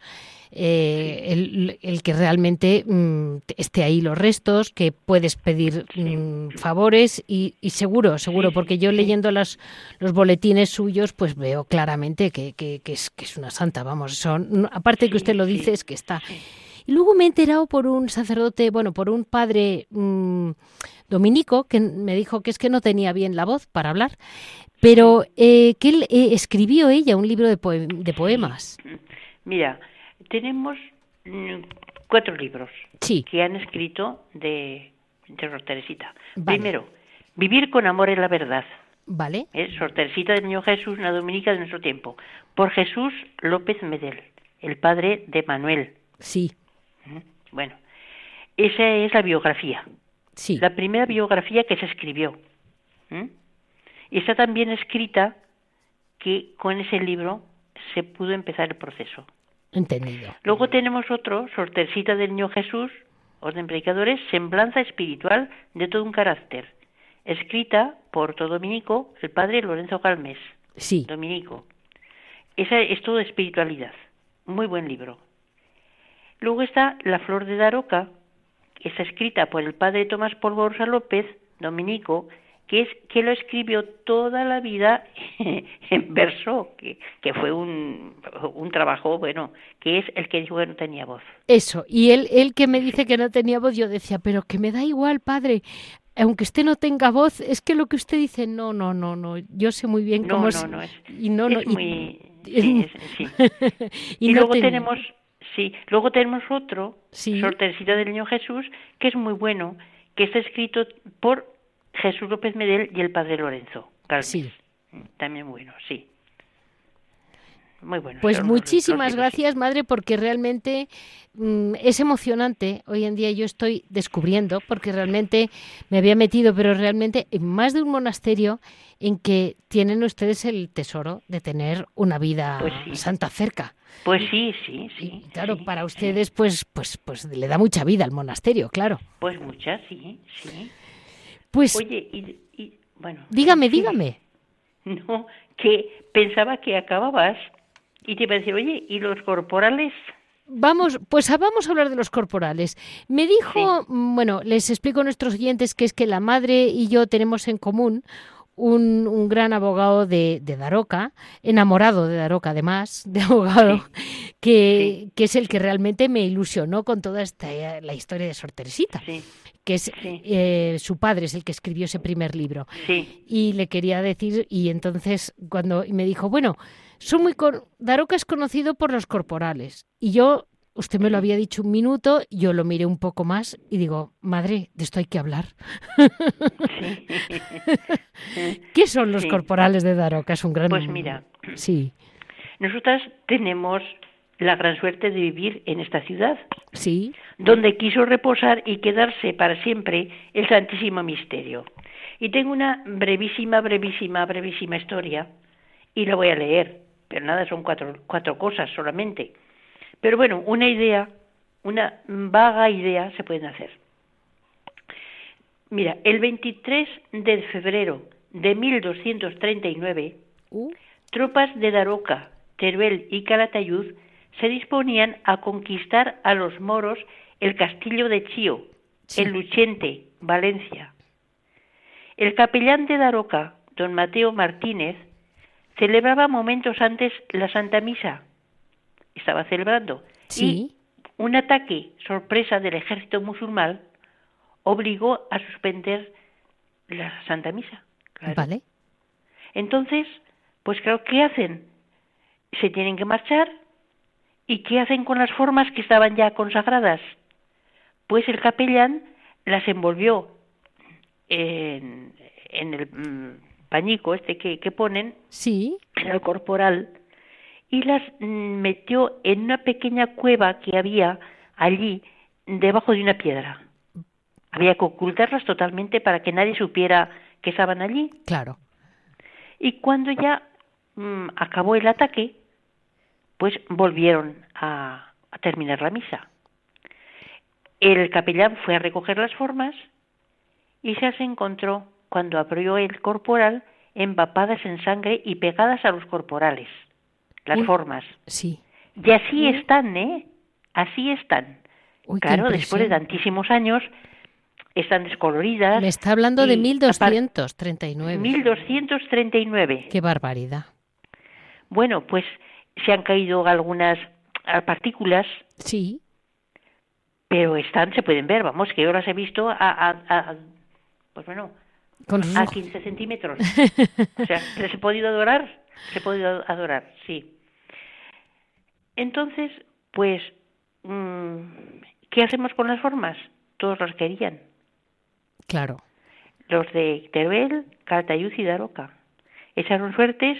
eh, el, el que realmente mm, esté ahí los restos, que puedes pedir mm, favores y, y seguro, seguro, porque yo leyendo las, los boletines suyos, pues veo claramente que, que, que es, que es una santa, vamos, son, aparte que usted lo dice, es que está. Y luego me he enterado por un sacerdote, bueno, por un padre mm, dominico, que me dijo que es que no tenía bien la voz para hablar, pero eh, que él eh, escribió ella un libro de, poe- de poemas. Mira, tenemos mm, cuatro libros Sí, que han escrito de, de Sor Teresita. Vale. Primero, Vivir con amor en la verdad. ¿vale? Es Sor Teresita del Niño Jesús, una dominica de nuestro tiempo. Por Jesús López Medel, el padre de Manuel. Sí. Bueno, esa es la biografía. sí. La primera biografía que se escribió. ¿Mm? Está también escrita que con ese libro se pudo empezar el proceso. Entendido. Luego tenemos otro, Sortercita del Niño Jesús, Orden Predicadores, Semblanza Espiritual de todo un carácter, escrita por todo dominico, el padre Lorenzo Galmés, Sí, dominico. Esa es todo espiritualidad, muy buen libro. Luego está La Flor de Daroca, que está escrita por el padre Tomás Polvorosa López, dominico, que es que lo escribió toda la vida en verso, que, que fue un, un trabajo, bueno, que es el que dijo que no tenía voz. eso. Y él, él que me dice que no tenía voz, yo decía, pero que me da igual, padre. Aunque usted no tenga voz, es que lo que usted dice, no, no, no, no. Yo sé muy bien No, cómo no, es. no, es, y no, no, es y- muy... sí, es- sí. y luego tenemos, sí, luego tenemos otro, Sí. Sor Teresita del Niño Jesús, que es muy bueno, que está escrito por Jesús López Medel y el padre Lorenzo Galvez. Sí. También bueno, sí. Muy bueno. Pues muchísimas gracias, madre, porque realmente mm, es emocionante. Hoy en día yo estoy descubriendo, porque realmente me había metido, pero realmente en más de un monasterio en que tienen ustedes el tesoro de tener una vida pues santa cerca. Pues sí, sí, sí. claro, para ustedes, pues, pues, pues le da mucha vida al monasterio, claro. Pues mucha, sí, sí. Pues. Oye, y, bueno. Dígame, dígame. No, que pensaba que acababas y te iba a decir, oye, ¿y los corporales? Vamos, pues vamos a hablar de los corporales. Me dijo, mm, bueno, les explico a nuestros oyentes que es que la madre y yo tenemos en común un, gran abogado de, Daroca, enamorado de Daroca además, de abogado, que, que, es el que realmente me ilusionó con toda esta la historia de Sor Teresita. que es eh, su padre es el que escribió ese primer libro. Y le quería decir, y entonces cuando me dijo, bueno, son muy Daroca es conocido por los corporales. Y yo Usted me lo había dicho un minuto, yo lo miré un poco más y digo, madre, de esto hay que hablar. ¿Qué son los corporales de Daroca? Es un gran. Pues mira, sí. Nosotras tenemos la gran suerte de vivir en esta ciudad. Sí. Donde quiso reposar y quedarse para siempre el Santísimo Misterio. Y tengo una brevísima, brevísima, brevísima historia y la voy a leer, pero nada, son cuatro, cuatro cosas solamente. Pero bueno, una idea, una vaga idea se pueden hacer. Mira, el 23 de febrero de 1239, uh. tropas de Daroca, Teruel y Calatayud se disponían a conquistar a los moros el castillo de Chío, en Luchente, Valencia. El capellán de Daroca, don Mateo Martínez, celebraba momentos antes la Santa Misa estaba celebrando. Sí. Y un ataque sorpresa del ejército musulmán obligó a suspender la Santa Misa. Vale. Entonces, pues ¿qué hacen? Se tienen que marchar. ¿Y qué hacen con las formas que estaban ya consagradas? Pues el capellán las envolvió en, el mm, pañico este que, que ponen, sí. el corporal, y las metió en una pequeña cueva que había allí debajo de una piedra. Había que ocultarlas totalmente para que nadie supiera que estaban allí. Claro. Y cuando ya mm, acabó el ataque, pues volvieron a, a terminar la misa. El capellán fue a recoger las formas y se encontró cuando abrió el corporal empapadas en sangre y pegadas a los corporales las formas. Sí. Y así están, ¿eh? Así están. claro, después de tantísimos años están descoloridas. Me está hablando de 1239. 1239. Qué barbaridad. Bueno, pues se han caído algunas partículas. Sí. Pero están, se pueden ver, vamos, que yo las he visto a, a, pues bueno, a 15 centímetros. o sea, ¿les he podido adorar? Se he podido adorar, sí. Entonces, pues, mm, ¿qué hacemos con las formas? Todos las querían. Claro. Los de Teruel, Calatayud y Daroca. Echaron suertes,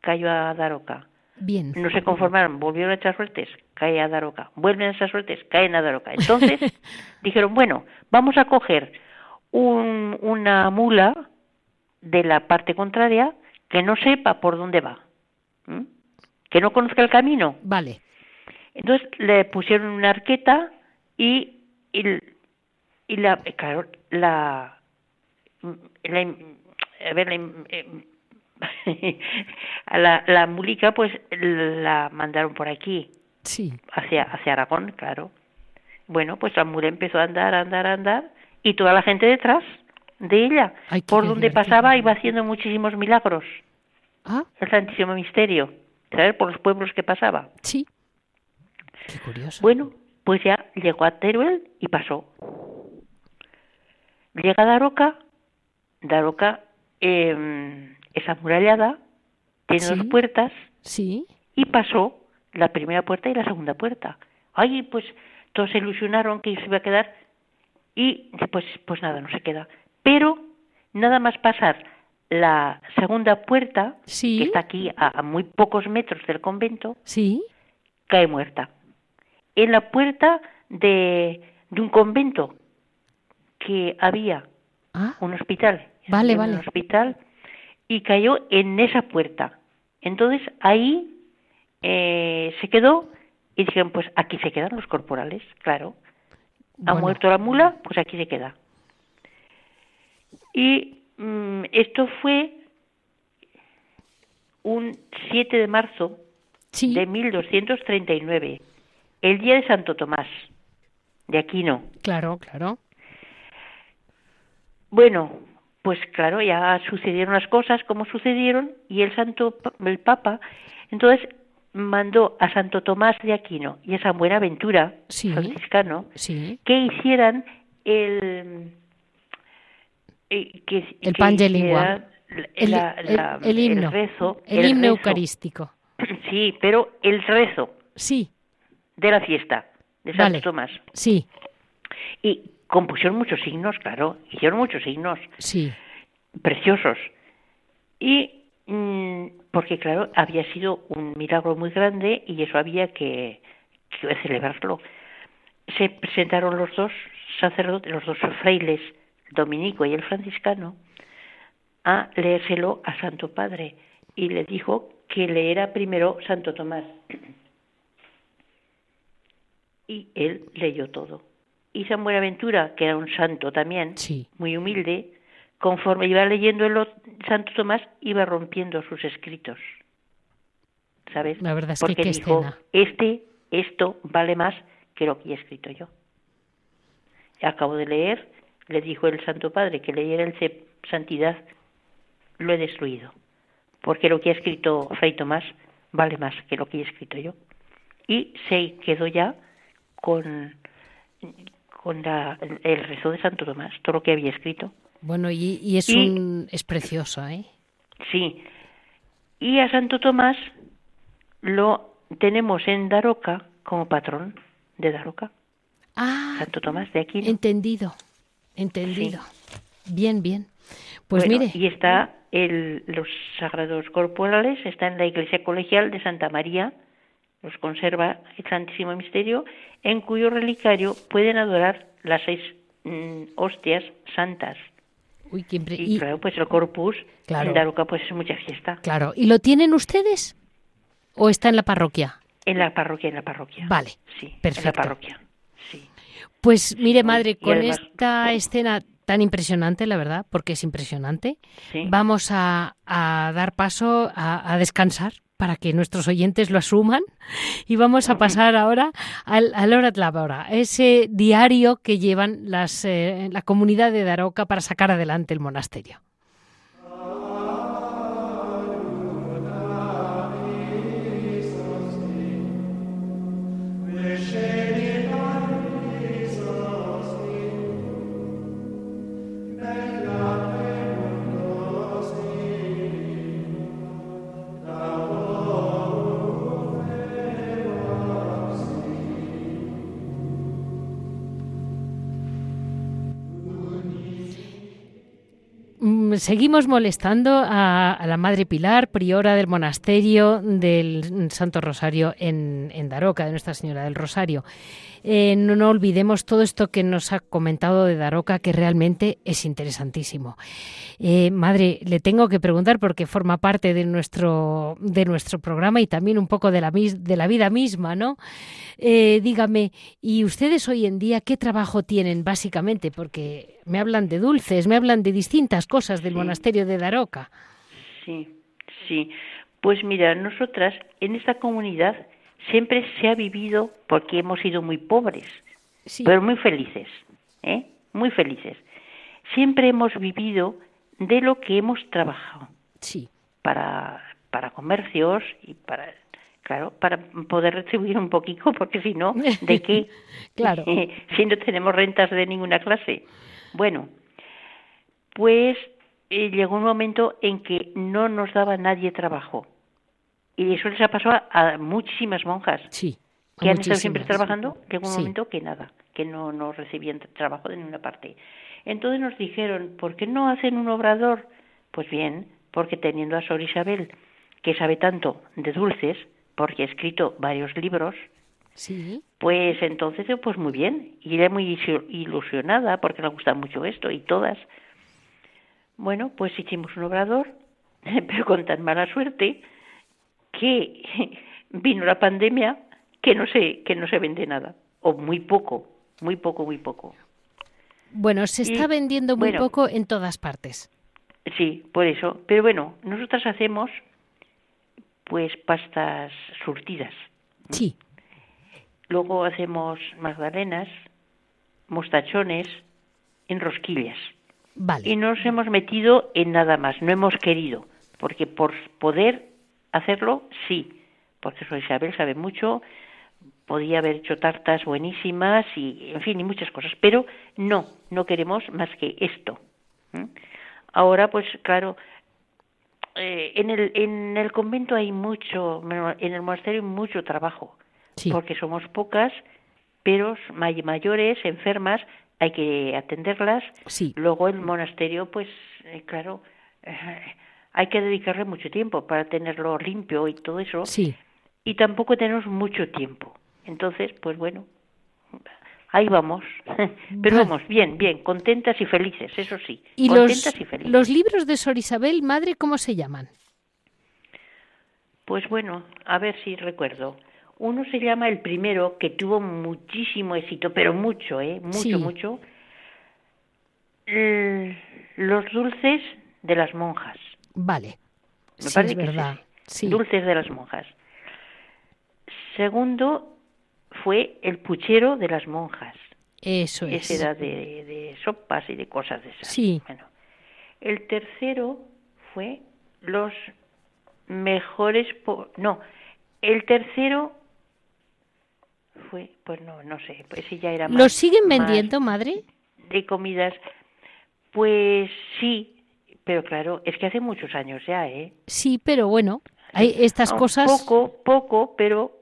cayó a Daroca. Bien. No se conformaron, volvieron a echar suertes, cae a Daroca. Vuelven a echar suertes, caen a Daroca. Entonces dijeron, bueno, vamos a coger un, una mula de la parte contraria que no sepa por dónde va que no conozca el camino. Vale. Entonces le pusieron una arqueta y, y, y la, claro, la, la a ver, la, la, mulica pues la mandaron por aquí. Sí. Hacia, hacia Aragón, claro. Bueno, pues la mula empezó a andar, a andar, a andar y toda la gente detrás de ella. por donde pasaba iba haciendo muchísimos milagros. ¿Ah? El Santísimo Misterio saber por los pueblos que pasaba. Sí. Qué curioso. Bueno, pues ya llegó a Teruel y pasó. Llega a Daroca, Daroca eh, es amurallada, tiene dos puertas, sí. y pasó la primera puerta y la segunda puerta. Ay, pues todos se ilusionaron que se iba a quedar y pues, pues nada, no se queda. Pero nada más pasar la segunda puerta, Sí. que está aquí a, a muy pocos metros del convento, Sí. cae muerta. En la puerta de, de un convento que había Ah, un hospital. Vale, vale. Un hospital y cayó en esa puerta. Entonces ahí eh, se quedó y dijeron, pues aquí se quedan los corporales, claro. Ha muerto la mula, pues aquí se queda. Y mm, esto fue un 7 de marzo sí. de 1239, el día de Santo Tomás, de Aquino. Claro, claro. Bueno, pues claro, ya sucedieron las cosas como sucedieron y el santo el Papa entonces mandó a Santo Tomás de Aquino y a San Buenaventura, Sí. franciscano, Sí. que hicieran el eh, que, El que Pange Lingua. hicieran El, rezo, El himno rezo. eucarístico. Sí, pero el rezo Sí. de la fiesta de Santo Vale. Tomás. Sí. Y compusieron muchos signos, claro, hicieron muchos signos Sí. preciosos. Y mm, porque, claro, había sido un milagro muy grande y eso había que, que celebrarlo. Se presentaron los dos sacerdotes, los dos frailes, el dominico y el franciscano, a leérselo a Santo Padre y le dijo que leera primero Santo Tomás. Y él leyó todo. Y San Buenaventura, que era un santo también, Sí. muy humilde, conforme iba leyendo el Santo Tomás, iba rompiendo sus escritos. ¿Sabes? La verdad es que Porque qué dijo, escena. este, esto vale más que lo que he escrito yo. Acabo de leer, le dijo el Santo Padre que leyera el C- Santidad, lo he destruido. Porque lo que ha escrito Fray Tomás vale más que lo que he escrito yo. Y se quedó ya con, con la- el rezo de Santo Tomás, todo lo que había escrito. Bueno, y, y es Y- un es precioso, ¿eh? Sí. Y a Santo Tomás lo tenemos en Daroca como patrón de Daroca. Ah, Santo Tomás de Aquino. entendido. Entendido. Bien, bien. Pues Bueno, mire, Y está el, los sagrados corporales, está en la iglesia colegial de Santa María, los conserva el Santísimo Misterio, en cuyo relicario pueden adorar las seis mm, hostias santas. Uy, qué impre- Y, y- claro, pues el corpus Claro. en Daroca pues es mucha fiesta. claro, ¿y lo tienen ustedes? ¿O está en la parroquia? En la parroquia, en la parroquia. Vale, Sí, en perfecto. la parroquia. Sí. Pues mire, madre, con además- esta escena tan impresionante, la verdad, porque es impresionante, Sí. vamos a, a dar paso a, a descansar para que nuestros oyentes lo asuman y vamos a pasar ahora al, al Hora de la Hora, ese diario que llevan las, eh, la comunidad de Daroca para sacar adelante el monasterio. Seguimos molestando a, la Madre Pilar, priora del monasterio del Santo Rosario en, Daroca, de Nuestra Señora del Rosario. Eh, no, olvidemos todo esto que nos ha comentado de Daroca, que realmente es interesantísimo. Eh, madre, le tengo que preguntar porque forma parte de nuestro, de nuestro programa y también un poco de la, de la vida misma, ¿no? Eh, dígame, ¿y ustedes hoy en día qué trabajo tienen básicamente? Porque me hablan de dulces, me hablan de distintas cosas del Sí. monasterio de Daroca. Sí, sí. Pues mira, nosotras en esta comunidad siempre se ha vivido porque hemos sido muy pobres, Sí, pero muy felices, ¿eh? Muy felices. Siempre hemos vivido de lo que hemos trabajado sí, para para comercios y para claro, para poder retribuir un poquito porque si no, ¿de qué? Claro. si no tenemos rentas de ninguna clase. Bueno, pues eh, llegó un momento en que no nos daba nadie trabajo. Y eso les ha pasado a, a muchísimas monjas sí. que han estado siempre trabajando, llegó un Sí. momento que nada, que no, no recibían trabajo de ninguna parte. Entonces nos dijeron, ¿por qué no hacen un obrador Pues bien, porque teniendo a Sor Isabel, que sabe tanto de dulces, porque ha escrito varios libros, sí. pues entonces, pues muy bien. Ella muy ilusionada porque le gusta mucho esto y todas. Bueno, pues hicimos un obrador, pero con tan mala suerte que vino la pandemia que no se, que no se vende nada, o muy poco, muy poco, muy poco. Bueno, se está vendiendo muy poco en todas partes. Sí, por eso. Pero bueno, nosotras hacemos pues pastas surtidas. Sí. Luego hacemos magdalenas, mostachones, en rosquillas. Vale. Y no nos hemos metido en nada más, no hemos querido, porque por poder hacerlo, sí, porque soy Isabel sabe mucho, podía haber hecho tartas buenísimas y, en fin, y muchas cosas, pero no, no queremos más que esto. Ahora, pues claro, eh, en, el, en el convento hay mucho, en el monasterio hay mucho trabajo, porque somos pocas, pero mayores, enfermas, hay que atenderlas. Sí. Luego el monasterio, pues, eh, claro, eh, hay que dedicarle mucho tiempo para tenerlo limpio y todo eso. Sí. Y tampoco tenemos mucho tiempo. Entonces, pues bueno, ahí vamos. Pero vamos, bien, bien, contentas y felices, eso sí. ¿Y contentas los, y felices. los libros de Sor Isabel, madre, cómo se llaman? Pues bueno, a ver si recuerdo. Uno se llama el primero, que tuvo muchísimo éxito, pero mucho, ¿eh? Mucho, mucho. Los dulces de las monjas. Vale. Me parece verdad. Sí. Dulces de las monjas. Segundo fue el puchero de las monjas. Eso es. Ese era de, sopas y de cosas de esas. Sí. Bueno. El tercero fue los mejores. no, el tercero fue, pues no, no sé, pues sí ya era más. ¿Los siguen vendiendo, madre? De comidas. Pues sí, pero claro, es que hace muchos años ya, ¿eh? Sí, pero bueno, hay estas cosas. Poco, poco, pero,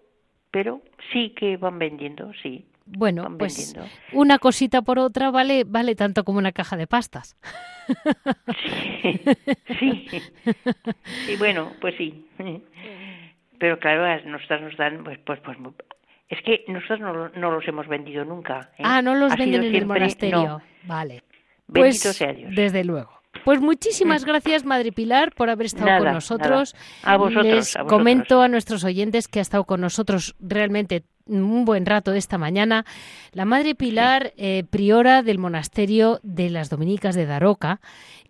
pero sí que van vendiendo, sí. Bueno, pues una cosita por otra vale, vale tanto como una caja de pastas. Sí, sí, sí, bueno, pues sí. Pero claro, nosotras nos dan, pues, pues, pues, es que nosotros no, no los hemos vendido nunca. ¿eh? Ah, no los venden en el monasterio. Vale. Bendito pues, sea Dios. Desde luego. Pues muchísimas gracias, Madre Pilar, por haber estado con nosotros. A vosotros. Les a comento a nuestros oyentes que ha estado con nosotros realmente un buen rato esta mañana. La Madre Pilar, eh, priora del monasterio de las Dominicas de Daroca,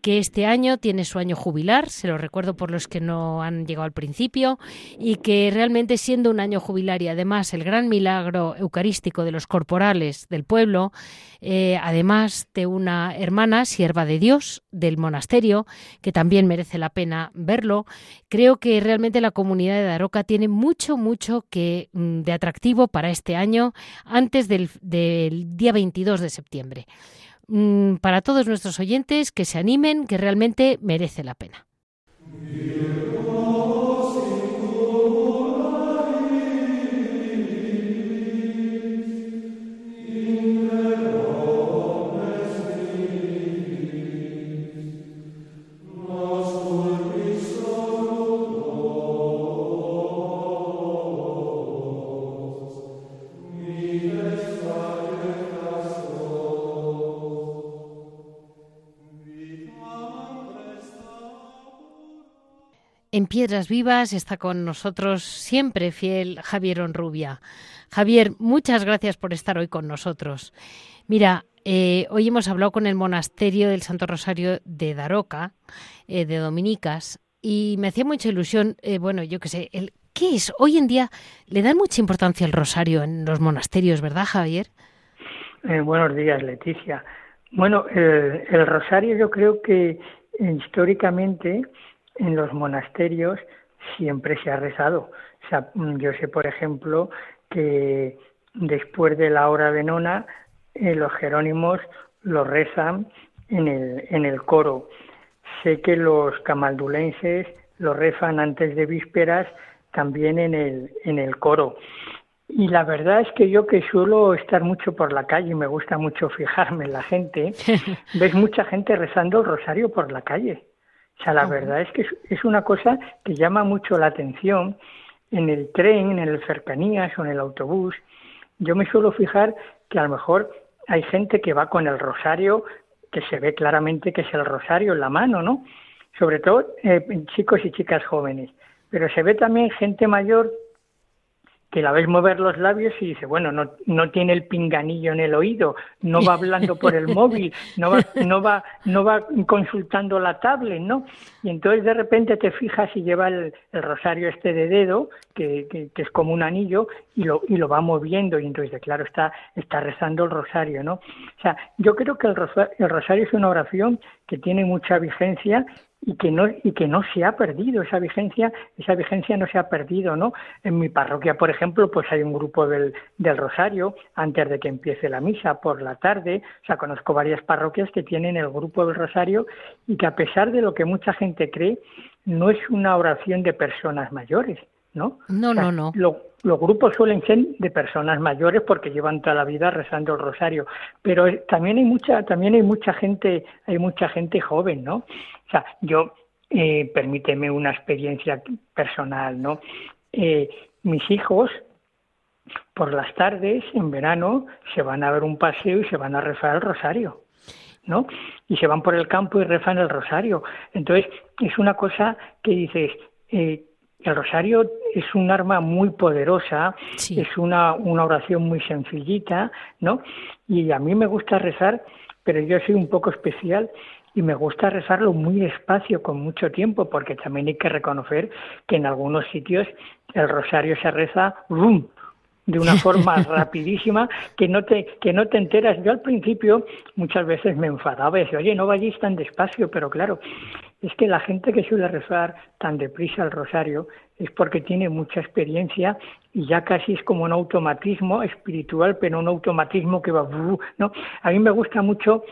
que este año tiene su año jubilar, se lo recuerdo por los que no han llegado al principio, y que realmente siendo un año jubilar y además el gran milagro eucarístico de los corporales del pueblo, eh, además de una hermana, sierva de Dios del monasterio, que también merece la pena verlo, creo que realmente la comunidad de Daroca tiene mucho, mucho que, mm, de atractivo para este año antes del, del día 22 de septiembre. Mm, para todos nuestros oyentes que se animen, que realmente merece la pena. En Piedras Vivas está con nosotros siempre fiel Javier Onrubia. Javier, muchas gracias por estar hoy con nosotros. Mira, eh, hoy hemos hablado con el monasterio del Santo Rosario de Daroca, eh, de Dominicas, y me hacía mucha ilusión, eh, bueno, yo qué sé, el, ¿qué es? Hoy en día le dan mucha importancia al rosario en los monasterios, ¿verdad, Javier? buenos días, Leticia. Bueno, el rosario yo creo que históricamente en los monasterios siempre se ha rezado. O sea, yo sé, por ejemplo, que después de la hora de nona, eh, los jerónimos lo rezan en el, en el coro. Sé que los camaldulenses lo rezan antes de vísperas también en el, en el coro. Y la verdad es que yo que suelo estar mucho por la calle y me gusta mucho fijarme en la gente, ves mucha gente rezando el rosario por la calle O sea, la verdad es que es una cosa que llama mucho la atención en el tren, en el cercanías o en el autobús. Yo me suelo fijar que a lo mejor hay gente que va con el rosario, que se ve claramente que es el rosario en la mano, ¿no? Sobre todo eh, chicos y chicas jóvenes. Pero se ve también gente mayor que la ves mover los labios y dice, bueno, no, no tiene el pinganillo en el oído, no va hablando por el móvil, no va, no va, no va consultando la tablet, ¿no? Y entonces de repente te fijas y lleva el, rosario este de dedo, que, que, es como un anillo, y lo, y lo va moviendo, y entonces, claro, está, está rezando el rosario, ¿no? O sea, yo creo que el el rosario es una oración que tiene mucha vigencia y que no y que no se ha perdido esa vigencia esa vigencia no se ha perdido no en mi parroquia por ejemplo pues hay un grupo del, del rosario antes de que empiece la misa por la tarde. O sea conozco varias parroquias que tienen el grupo del rosario y que a pesar de lo que mucha gente cree no es una oración de personas mayores no no no no los grupos suelen ser de personas mayores porque llevan toda la vida rezando el rosario, pero también hay mucha, también hay mucha gente, hay mucha gente joven, ¿no? O sea, yo, eh, permíteme una experiencia personal, ¿no? Eh, mis hijos, por las tardes, en verano, se van a ver un paseo y se van a rezar el rosario. ¿no? Y se van por el campo y rezan el rosario. Entonces, es una cosa que dices, eh, el rosario es un arma muy poderosa, es una, una oración muy sencillita, ¿no? Y a mí me gusta rezar, pero yo soy un poco especial y me gusta rezarlo muy despacio, con mucho tiempo, porque también hay que reconocer que en algunos sitios el rosario se reza ¡rum! de una forma rapidísima que no te que no te enteras. Yo al principio muchas veces me enfadaba y decía, oye, no vayáis tan despacio, pero claro, es que la gente que suele rezar tan deprisa el rosario es porque tiene mucha experiencia y ya casi es como un automatismo espiritual, pero un automatismo que va, ¿no? A mí me gusta mucho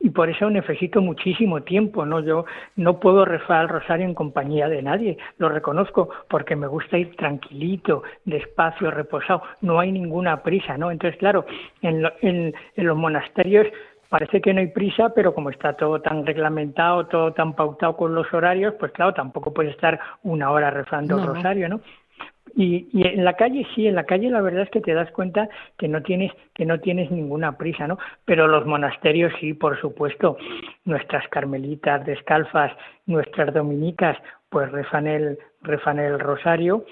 y por eso necesito muchísimo tiempo, ¿no? Yo no puedo rezar el rosario en compañía de nadie, lo reconozco, porque me gusta ir tranquilito, despacio, reposado, no hay ninguna prisa, ¿no? Entonces, claro, en, en, en los monasterios parece que no hay prisa, pero como está todo tan reglamentado, todo tan pautado con los horarios, pues claro, tampoco puede estar una hora rezando el rosario, ¿no? Y, y, en la calle sí, en la calle la verdad es que te das cuenta que no tienes que no tienes ninguna prisa, ¿no? Pero los monasterios sí, por supuesto, nuestras carmelitas descalzas, nuestras dominicas, pues rezan el rezan el rosario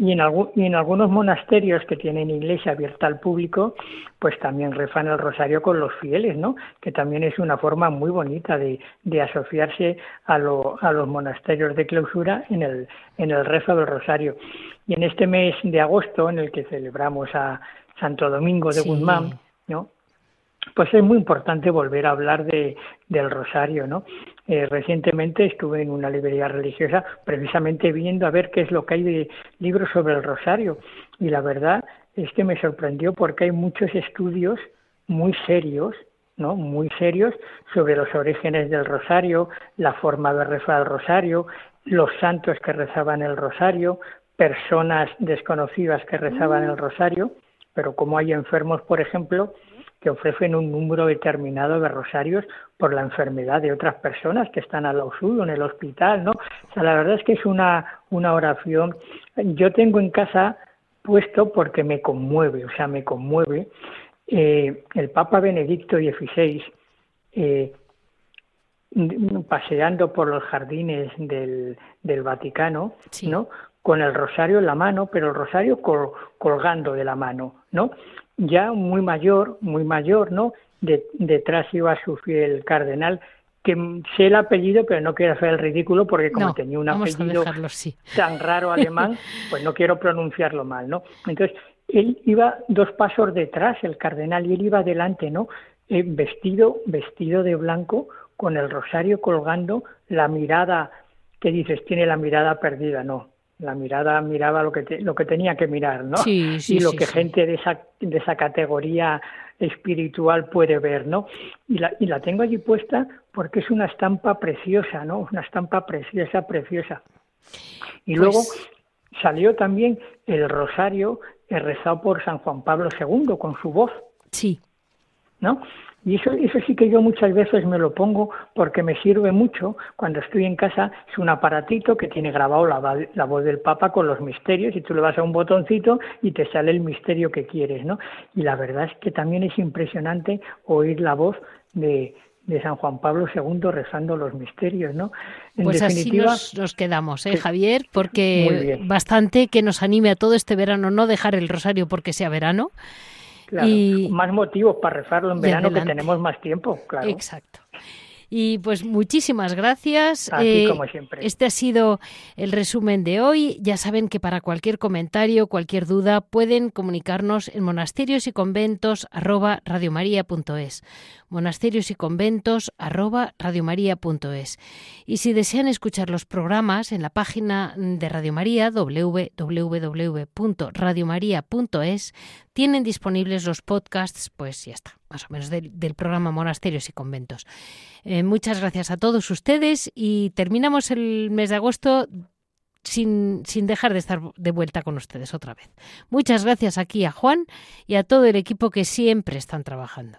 y en, y en algunos monasterios que tienen iglesia abierta al público, pues también rezan el rosario con los fieles, ¿no? Que también es una forma muy bonita de, de asociarse a, lo, a los monasterios de clausura en el, en el rezo del rosario. Y en este mes de agosto, en el que celebramos a Santo Domingo de Guzmán, ¿no? pues es muy importante volver a hablar de, del rosario, ¿no? Eh, recientemente estuve en una librería religiosa precisamente viendo a ver qué es lo que hay de libros sobre el rosario. Y la verdad es que me sorprendió porque hay muchos estudios muy serios, ¿no? Muy serios sobre los orígenes del rosario, la forma de rezar el rosario, los santos que rezaban el rosario, personas desconocidas que rezaban el rosario, pero como hay enfermos, por ejemplo, que ofrecen un número determinado de rosarios por la enfermedad de otras personas que están al suyo en el hospital, ¿no? O sea, la verdad es que es una, una oración. Yo tengo en casa puesto porque me conmueve, o sea, me conmueve. Eh, el Papa Benedicto XVI, eh, paseando por los jardines del, del Vaticano, ¿no? Con el rosario en la mano, pero el rosario colgando de la mano, ¿no? Ya muy mayor, muy mayor, ¿no? detrás iba su fiel cardenal, que sé el apellido, pero no quiero hacer el ridículo porque como tenía un apellido tan raro alemán, pues no quiero pronunciarlo mal, ¿no? Entonces, él iba dos pasos detrás, el cardenal, y él iba adelante, ¿no? Eh, vestido, vestido de blanco, con el rosario colgando, la mirada, que dices, tiene la mirada perdida, no, la mirada miraba lo que lo que tenía que mirar, ¿no? Sí, sí, y lo que gente de esa de esa categoría espiritual puede ver, ¿no? Y la y la tengo allí puesta porque es una estampa preciosa, ¿no? Una estampa preciosa, preciosa. Y luego pues salió también el rosario rezado por San Juan Pablo II con su voz. Sí. ¿No? Y eso, eso sí que yo muchas veces me lo pongo porque me sirve mucho cuando estoy en casa. Es un aparatito que tiene grabado la, la voz del Papa con los misterios y tú le vas a un botoncito y te sale el misterio que quieres, ¿no? Y la verdad es que también es impresionante oír la voz de, de San Juan Pablo II rezando los misterios, ¿no? En pues definitiva, así nos, quedamos, ¿eh, Javier? Porque bastante que nos anime a todo este verano no dejar el rosario porque sea verano. Y más motivos para rezarlo en verano que tenemos más tiempo, claro. Exacto. Y pues muchísimas gracias. Eh, como siempre. Este ha sido el resumen de hoy. Ya saben que para cualquier comentario, cualquier duda, pueden comunicarnos en monasterios y conventos monasterios y conventos arroba radiomaria.es. Y si desean escuchar los programas en la página de Radio María, www.radiomaria.es, tienen disponibles los podcasts, pues ya está, más o menos del, programa Monasterios y Conventos. Eh, muchas gracias a todos ustedes y terminamos el mes de agosto sin, sin, dejar de estar de vuelta con ustedes otra vez. Muchas gracias aquí a Juan y a todo el equipo que siempre están trabajando.